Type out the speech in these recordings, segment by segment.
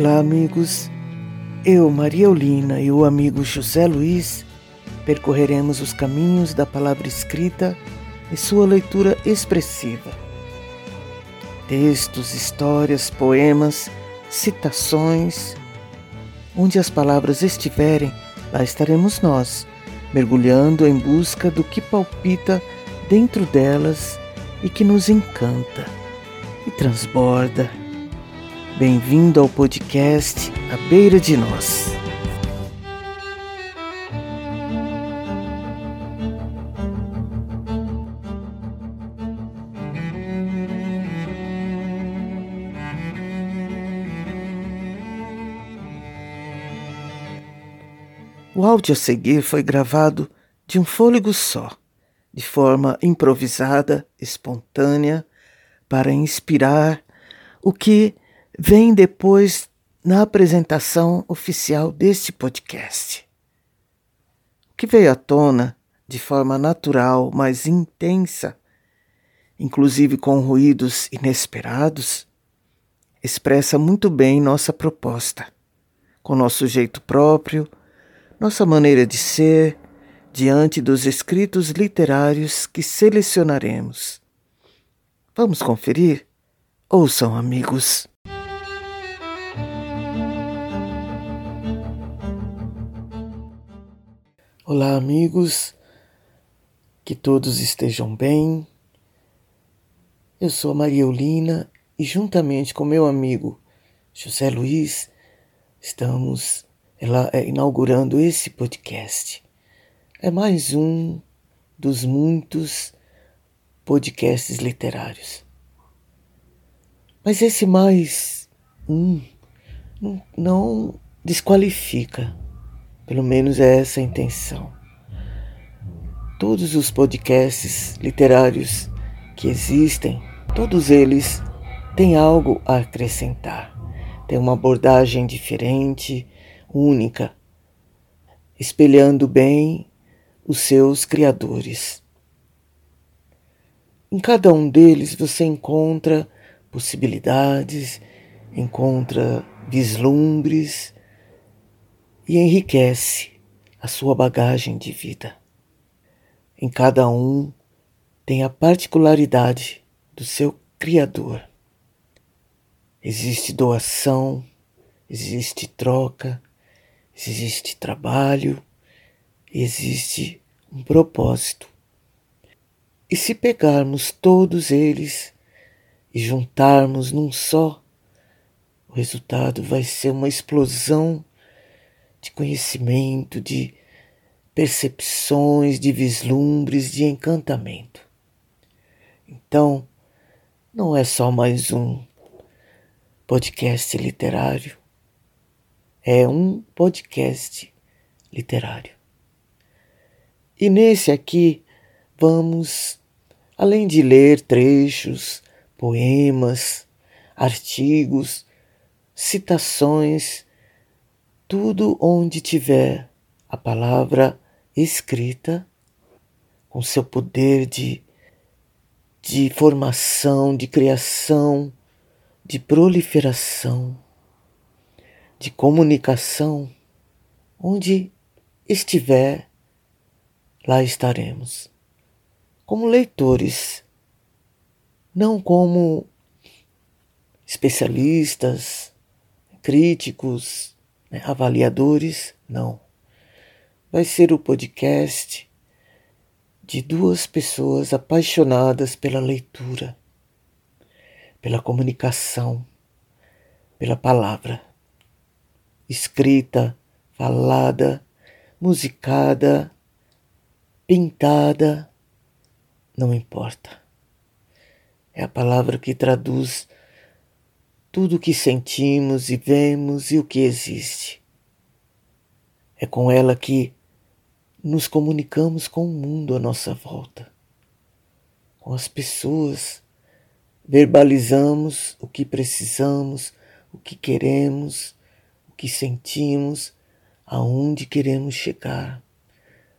Olá, amigos. Eu, Maria Eulina e o amigo José Luiz percorreremos os caminhos da palavra escrita e sua leitura expressiva. Textos, histórias, poemas, citações. Onde as palavras estiverem, lá estaremos nós, mergulhando em busca do que palpita dentro delas e que nos encanta e transborda. Bem-vindo ao podcast À Beira de Nós. O áudio a seguir foi gravado de um fôlego só, de forma improvisada, espontânea, para inspirar o que vem depois na apresentação oficial deste podcast. O que veio à tona de forma natural, mas intensa, inclusive com ruídos inesperados, expressa muito bem nossa proposta, com nosso jeito próprio nossa maneira de ser diante dos escritos literários que selecionaremos. Vamos conferir? Ouçam, amigos. Olá, amigos. Que todos estejam bem. Eu sou a Maria Eulina e, juntamente com meu amigo José Luiz, estamos é inaugurando esse podcast. É mais um dos muitos podcasts literários. Mas esse mais um não desqualifica, pelo menos é essa a intenção. Todos os podcasts literários que existem, todos eles têm algo a acrescentar, têm uma abordagem diferente, única, espelhando bem os seus criadores. Em cada um deles você encontra possibilidades, encontra vislumbres e enriquece a sua bagagem de vida. Em cada um tem a particularidade do seu Criador. Existe doação, existe troca, existe trabalho, existe um propósito. E se pegarmos todos eles e juntarmos num só, o resultado vai ser uma explosão de conhecimento, de percepções, de vislumbres, de encantamento. Então, não é só mais um podcast literário, é um podcast literário. E nesse aqui vamos, além de ler trechos, poemas, artigos, citações, tudo onde tiver a palavra escrita, com seu poder de, de formação, de criação, de proliferação de comunicação, onde estiver, lá estaremos. Como leitores, não como especialistas, críticos, né, avaliadores, não. Vai ser o podcast de duas pessoas apaixonadas pela leitura, pela comunicação, pela palavra escrita, falada, musicada, pintada, não importa. É a palavra que traduz tudo o que sentimos e vemos e o que existe. É com ela que nos comunicamos com o mundo à nossa volta, com as pessoas, verbalizamos o que precisamos, o que queremos que sentimos, aonde queremos chegar,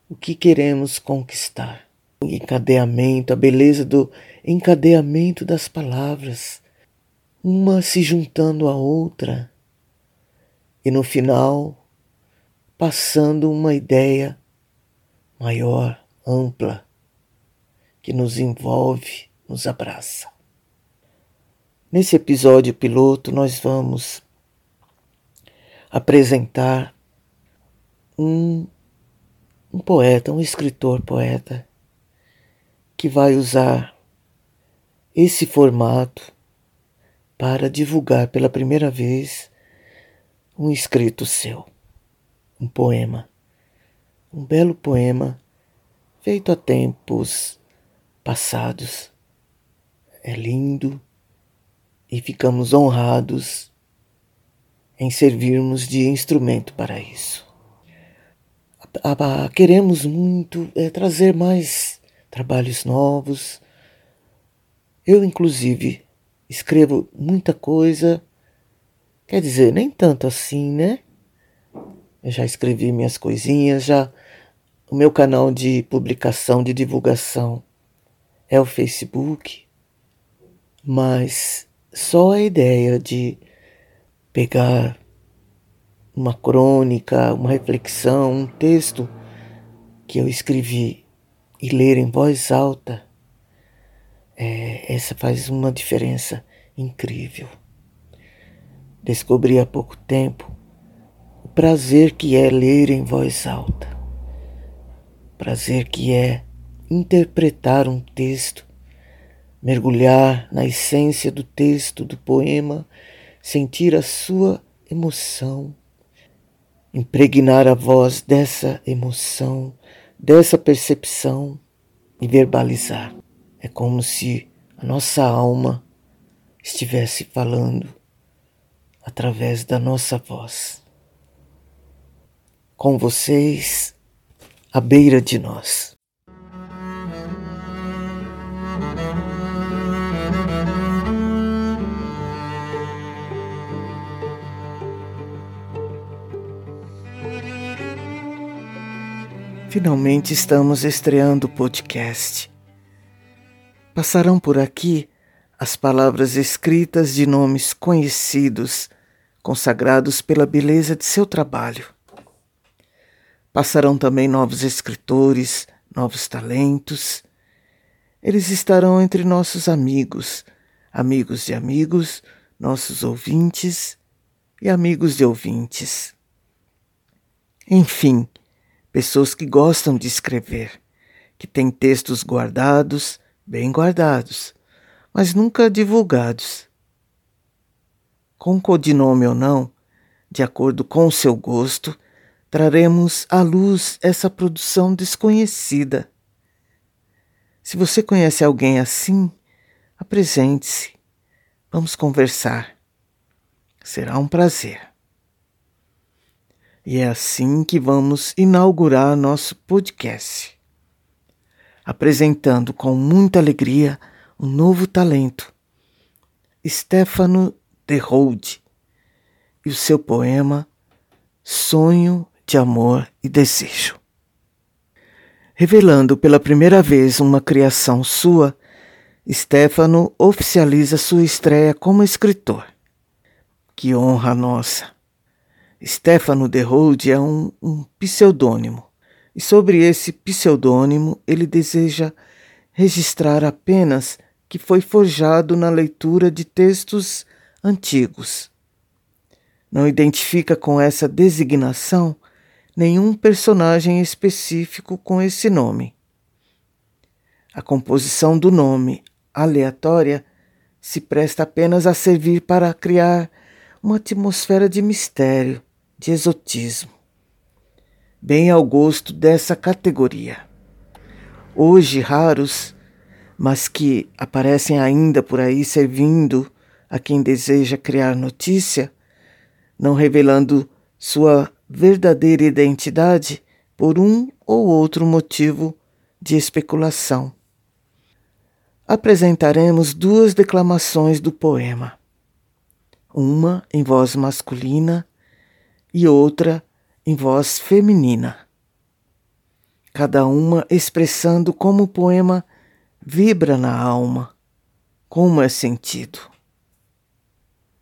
o que queremos conquistar. O encadeamento, a beleza do encadeamento das palavras, uma se juntando à outra, e no final passando uma ideia maior, ampla, que nos envolve, nos abraça. Nesse episódio piloto, nós vamos apresentar um, um poeta, um escritor poeta, que vai usar esse formato para divulgar pela primeira vez um escrito seu, um poema, um belo poema feito há tempos passados. É lindo e ficamos honrados em servirmos de instrumento para isso. Queremos muito é, trazer mais trabalhos novos. Eu, inclusive, escrevo muita coisa, quer dizer, nem tanto assim, né? Eu já escrevi minhas coisinhas, já o meu canal de publicação, de divulgação é o Facebook, mas só a ideia de pegar uma crônica, uma reflexão, um texto que eu escrevi e ler em voz alta, é, essa faz uma diferença incrível. Descobri há pouco tempo o prazer que é ler em voz alta prazer que é interpretar um texto, mergulhar na essência do texto, do poema, sentir a sua emoção, impregnar a voz dessa emoção, dessa percepção e verbalizar. É como se a nossa alma estivesse falando através da nossa voz. Com vocês, à beira de nós. Finalmente estamos estreando o podcast. Passarão por aqui as palavras escritas de nomes conhecidos, consagrados pela beleza de seu trabalho. Passarão também novos escritores, novos talentos. Eles estarão entre nossos amigos, amigos de amigos, nossos ouvintes e amigos de ouvintes. Enfim, pessoas que gostam de escrever, que têm textos guardados, bem guardados, mas nunca divulgados. Com codinome ou não, de acordo com o seu gosto, traremos à luz essa produção desconhecida. Se você conhece alguém assim, apresente-se. Vamos conversar. Será um prazer. E é assim que vamos inaugurar nosso podcast, apresentando com muita alegria um novo talento, Stefano de Rode, e o seu poema Sonho de amor e desejo. Revelando pela primeira vez uma criação sua, Stefano oficializa sua estreia como escritor. Que honra nossa! Stefano de Rode é um, um pseudônimo, e sobre esse pseudônimo ele deseja registrar apenas que foi forjado na leitura de textos antigos. Não identifica com essa designação nenhum personagem específico com esse nome. A composição do nome aleatória se presta apenas a servir para criar uma atmosfera de mistério, de exotismo, bem ao gosto dessa categoria. Hoje raros, mas que aparecem ainda por aí servindo a quem deseja criar notícia, não revelando sua verdadeira identidade por um ou outro motivo de especulação. Apresentaremos duas declamações do poema, uma em voz masculina e outra em voz feminina, cada uma expressando como o poema vibra na alma, como é sentido.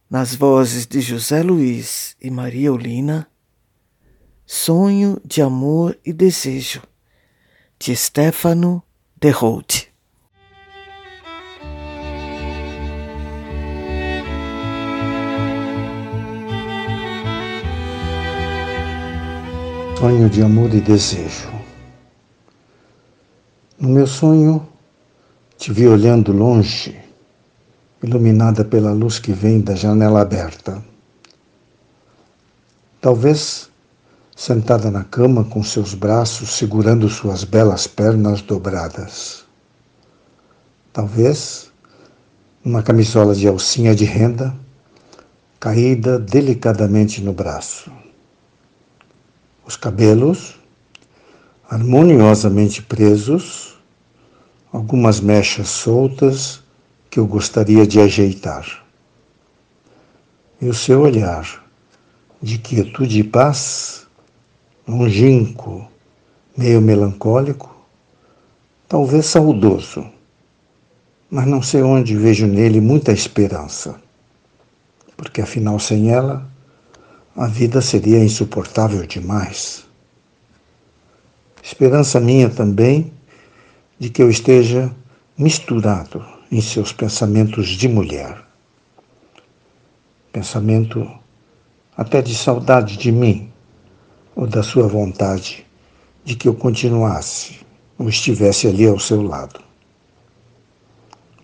nas vozes de José Luiz e Maria Olina, Sonho de Amor e Desejo, de Stefano de Rode. Sonho de amor e desejo. No meu sonho, te vi olhando longe iluminada pela luz que vem da janela aberta. Talvez sentada na cama com seus braços segurando suas belas pernas dobradas. Talvez uma camisola de alcinha de renda caída delicadamente no braço. Os cabelos harmoniosamente presos, algumas mechas soltas que eu gostaria de ajeitar. E o seu olhar de quietude e paz, longínquo, meio melancólico, talvez saudoso, mas não sei onde vejo nele muita esperança, porque afinal sem ela a vida seria insuportável demais. Esperança minha também de que eu esteja misturado em seus pensamentos de mulher. Pensamento até de saudade de mim, ou da sua vontade de que eu continuasse ou estivesse ali ao seu lado.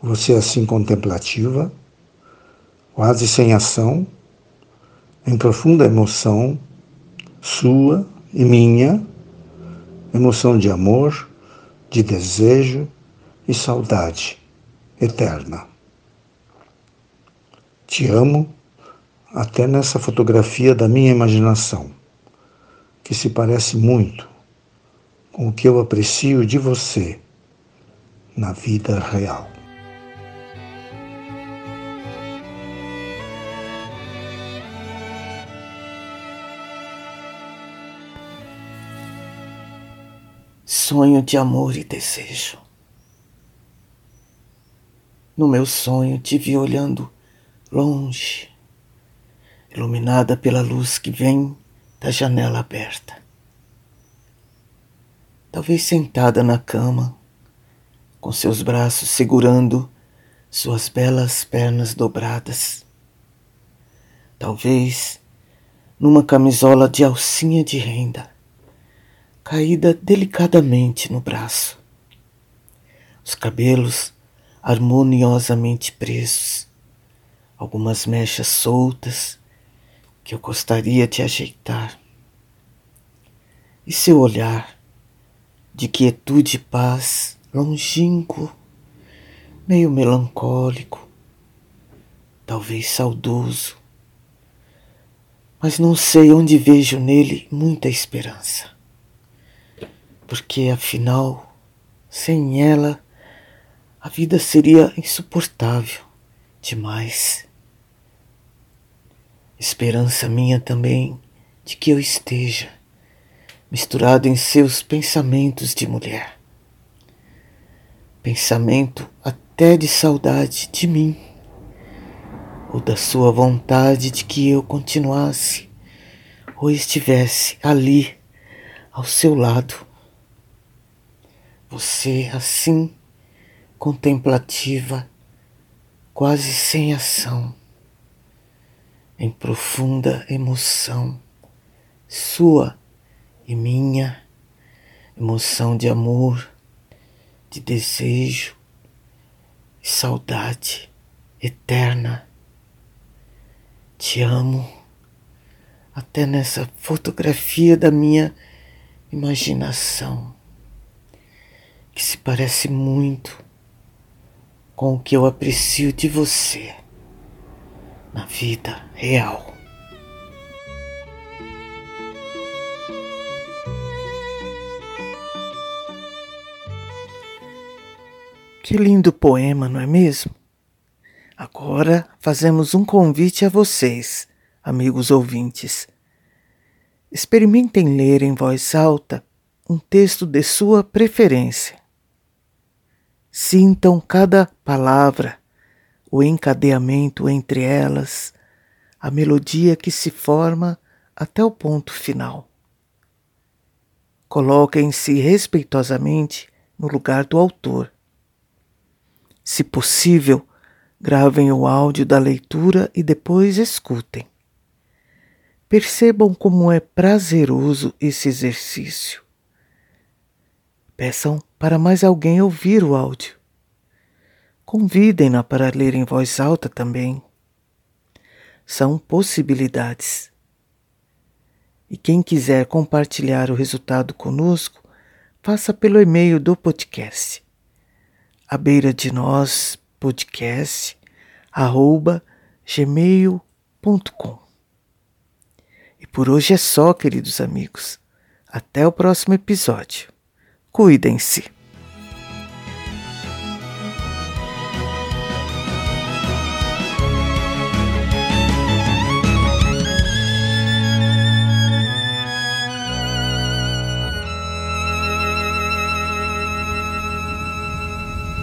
Você assim contemplativa, quase sem ação, em profunda emoção, sua e minha, emoção de amor, de desejo e saudade eterna. Te amo até nessa fotografia da minha imaginação, que se parece muito com o que eu aprecio de você na vida real. Sonho de amor e desejo. No meu sonho te vi olhando longe, iluminada pela luz que vem da janela aberta. Talvez sentada na cama, com seus braços segurando suas belas pernas dobradas. Talvez numa camisola de alcinha de renda, caída delicadamente no braço. Os cabelos harmoniosamente presos, algumas mechas soltas que eu gostaria de ajeitar. E seu olhar de quietude e paz, longínquo, meio melancólico, talvez saudoso, mas não sei onde vejo nele muita esperança, porque afinal, sem ela, a vida seria insuportável demais. Esperança minha também de que eu esteja misturado em seus pensamentos de mulher. Pensamento até de saudade de mim, ou da sua vontade de que eu continuasse ou estivesse ali ao seu lado. Você assim contemplativa, quase sem ação, em profunda emoção, sua e minha, emoção de amor, de desejo saudade eterna. Te amo até nessa fotografia da minha imaginação, que se parece muito com o que eu aprecio de você na vida real. Que lindo poema, não é mesmo? Agora fazemos um convite a vocês, amigos ouvintes. Experimentem ler em voz alta um texto de sua preferência. Sintam cada palavra, o encadeamento entre elas, a melodia que se forma até o ponto final. Coloquem-se respeitosamente no lugar do autor. Se possível, gravem o áudio da leitura e depois escutem. Percebam como é prazeroso esse exercício. Peçam para mais alguém ouvir o áudio. Convidem-na para ler em voz alta também. São possibilidades. E quem quiser compartilhar o resultado conosco, faça pelo e-mail do podcast. A beira de nós podcast arroba gmail.com. E por hoje é só, queridos amigos. Até o próximo episódio. Cuidem-se.